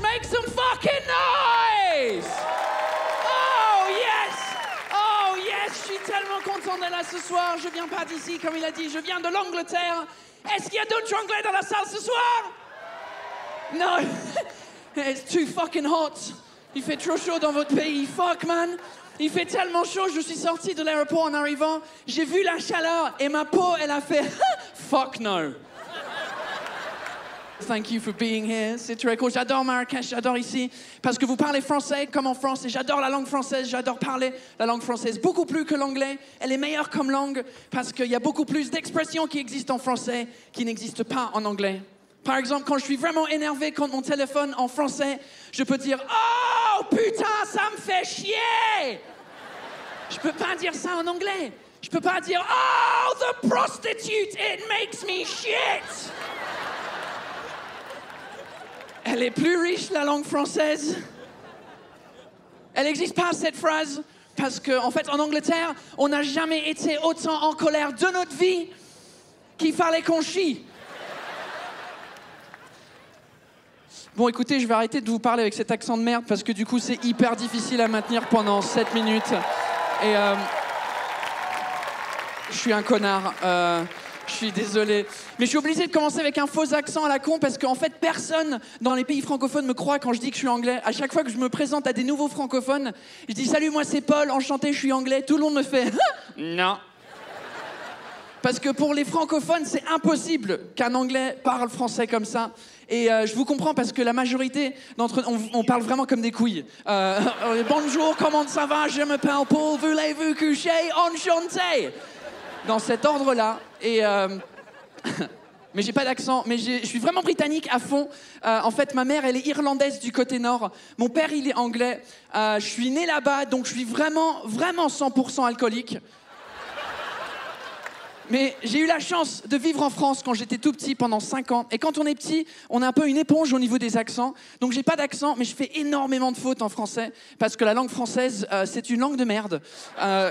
Make some fucking noise. Oh, yes. Oh, yes. Je suis tellement content d'être là ce soir. Je viens pas d'ici, comme il a dit. Je viens de l'Angleterre. Est-ce qu'il y a d'autres Anglais dans la salle ce soir? Non. It's too fucking hot. Il fait trop chaud dans votre pays. Fuck, man. Il fait tellement chaud, je suis sorti de l'aéroport en arrivant. J'ai vu la chaleur et ma peau, elle a fait fuck no. Thank you for being here. C'est très cool. J'adore Marrakech, j'adore ici. Parce que vous parlez français comme en France. Et j'adore la langue française, j'adore parler la langue française. Beaucoup plus que l'anglais. Elle est meilleure comme langue parce qu'il y a beaucoup plus d'expressions qui existent en français qui n'existent pas en anglais. Par exemple, quand je suis vraiment énervé contre mon téléphone en français, je peux dire Oh putain, ça me fait chier Je peux pas dire ça en anglais. Je peux pas dire Oh the prostitute, it makes me shit Elle est plus riche, la langue française. Elle n'existe pas, cette phrase, parce qu'en en fait, en Angleterre, on n'a jamais été autant en colère de notre vie qu'il fallait qu'on chie. Bon, écoutez, je vais arrêter de vous parler avec cet accent de merde, parce que du coup, c'est hyper difficile à maintenir pendant 7 minutes. Et... euh, je suis un connard. euh, je suis désolé. Mais je suis obligé de commencer avec un faux accent à la con parce qu'en fait, personne dans les pays francophones me croit quand je dis que je suis anglais. À chaque fois que je me présente à des nouveaux francophones, je dis Salut, moi c'est Paul, enchanté, je suis anglais. Tout le monde me fait Non. Parce que pour les francophones, c'est impossible qu'un anglais parle français comme ça. Et euh, je vous comprends parce que la majorité d'entre on, on parle vraiment comme des couilles. Euh, bonjour, comment ça va? Je m'appelle Paul, voulez-vous coucher? Enchanté Dans cet ordre-là. Et. euh, Mais j'ai pas d'accent, mais je suis vraiment britannique à fond. Euh, en fait, ma mère, elle est irlandaise du côté nord. Mon père, il est anglais. Euh, je suis né là-bas, donc je suis vraiment, vraiment 100% alcoolique. Mais j'ai eu la chance de vivre en France quand j'étais tout petit pendant 5 ans. Et quand on est petit, on est un peu une éponge au niveau des accents. Donc j'ai pas d'accent, mais je fais énormément de fautes en français parce que la langue française, euh, c'est une langue de merde euh,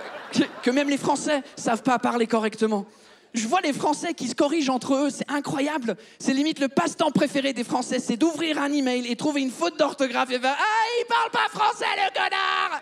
que, même les Français savent pas parler correctement. Je vois les Français qui se corrigent entre eux, c'est incroyable. C'est limite le passe-temps préféré des Français, c'est d'ouvrir un email et trouver une faute d'orthographe et faire Ah, il parle pas français, le connard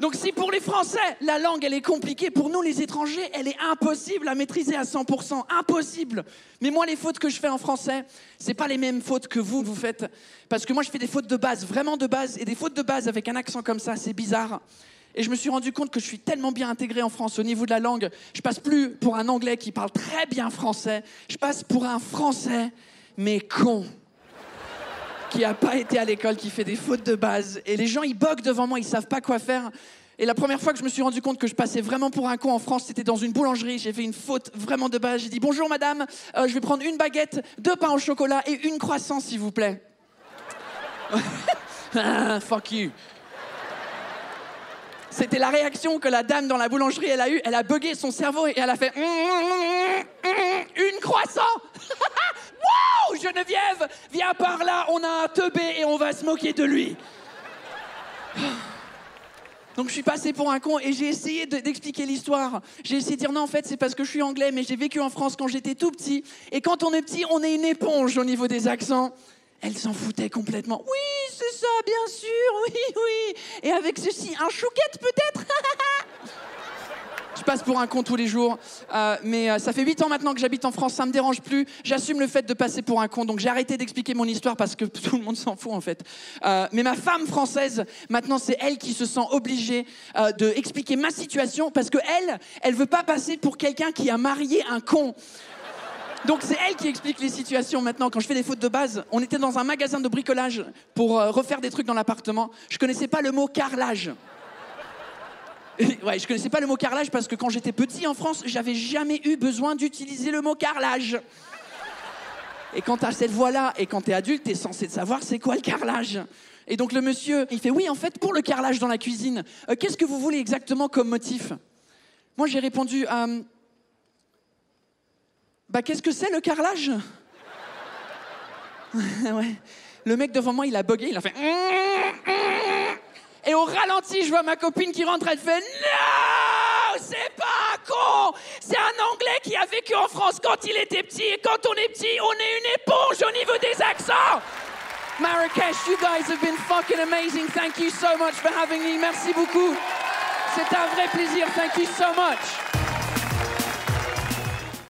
Donc si pour les Français, la langue, elle est compliquée, pour nous les étrangers, elle est impossible à maîtriser à 100%. Impossible. Mais moi, les fautes que je fais en français, c'est pas les mêmes fautes que vous, vous faites. Parce que moi, je fais des fautes de base, vraiment de base. Et des fautes de base avec un accent comme ça, c'est bizarre. Et je me suis rendu compte que je suis tellement bien intégré en France au niveau de la langue. Je passe plus pour un anglais qui parle très bien français. Je passe pour un français, mais con qui a pas été à l'école, qui fait des fautes de base. Et les gens, ils boguent devant moi, ils savent pas quoi faire. Et la première fois que je me suis rendu compte que je passais vraiment pour un con en France, c'était dans une boulangerie. J'ai fait une faute vraiment de base. J'ai dit bonjour madame, euh, je vais prendre une baguette, deux pains au chocolat et une croissant s'il vous plaît. Ah, Fuck you. C'était la réaction que la dame dans la boulangerie elle a eue. Elle a bugué son cerveau et elle a fait une croissant. Geneviève, viens par là, on a un teubé et on va se moquer de lui. Donc je suis passé pour un con et j'ai essayé de- d'expliquer l'histoire. J'ai essayé de dire non, en fait, c'est parce que je suis anglais, mais j'ai vécu en France quand j'étais tout petit. Et quand on est petit, on est une éponge au niveau des accents. Elle s'en foutait complètement. Oui, c'est ça, bien sûr, oui, oui. Et avec ceci, un chouquette peut-être passe pour un con tous les jours, Euh, mais euh, ça fait 8 ans maintenant que j'habite en France, ça me dérange plus. J'assume le fait de passer pour un con, donc j'ai arrêté d'expliquer mon histoire parce que tout le monde s'en fout en fait. Euh, mais ma femme française, maintenant c'est elle qui se sent obligée de expliquer ma situation parce que elle, elle veut pas passer pour quelqu'un qui a marié un con. Donc c'est elle qui explique les situations maintenant. Quand je fais des fautes de base, on était dans un magasin de bricolage pour refaire des trucs dans l'appartement. Je connaissais pas le mot carrelage. Ouais, je connaissais pas le mot carrelage parce que quand j'étais petit en France, j'avais jamais eu besoin d'utiliser le mot carrelage. Et quand t'as cette voix-là et quand t'es adulte, t'es censé savoir c'est quoi le carrelage. Et donc le monsieur, il fait oui, en fait, pour le carrelage dans la cuisine, euh, qu'est-ce que vous voulez exactement comme motif? Moi, j'ai répondu, euh, bah qu'est-ce que c'est le carrelage? Ouais. Le mec devant moi, il a bugué, il a fait. Et au ralenti, je vois ma copine qui rentre, elle fait Non C'est pas un con C'est un Anglais qui a vécu en France quand il était petit. Et quand on est petit, on est une éponge au niveau des accents Marrakech, you guys have been fucking amazing. Thank you so much for having me. Merci beaucoup. C'est un vrai plaisir. Thank you so much.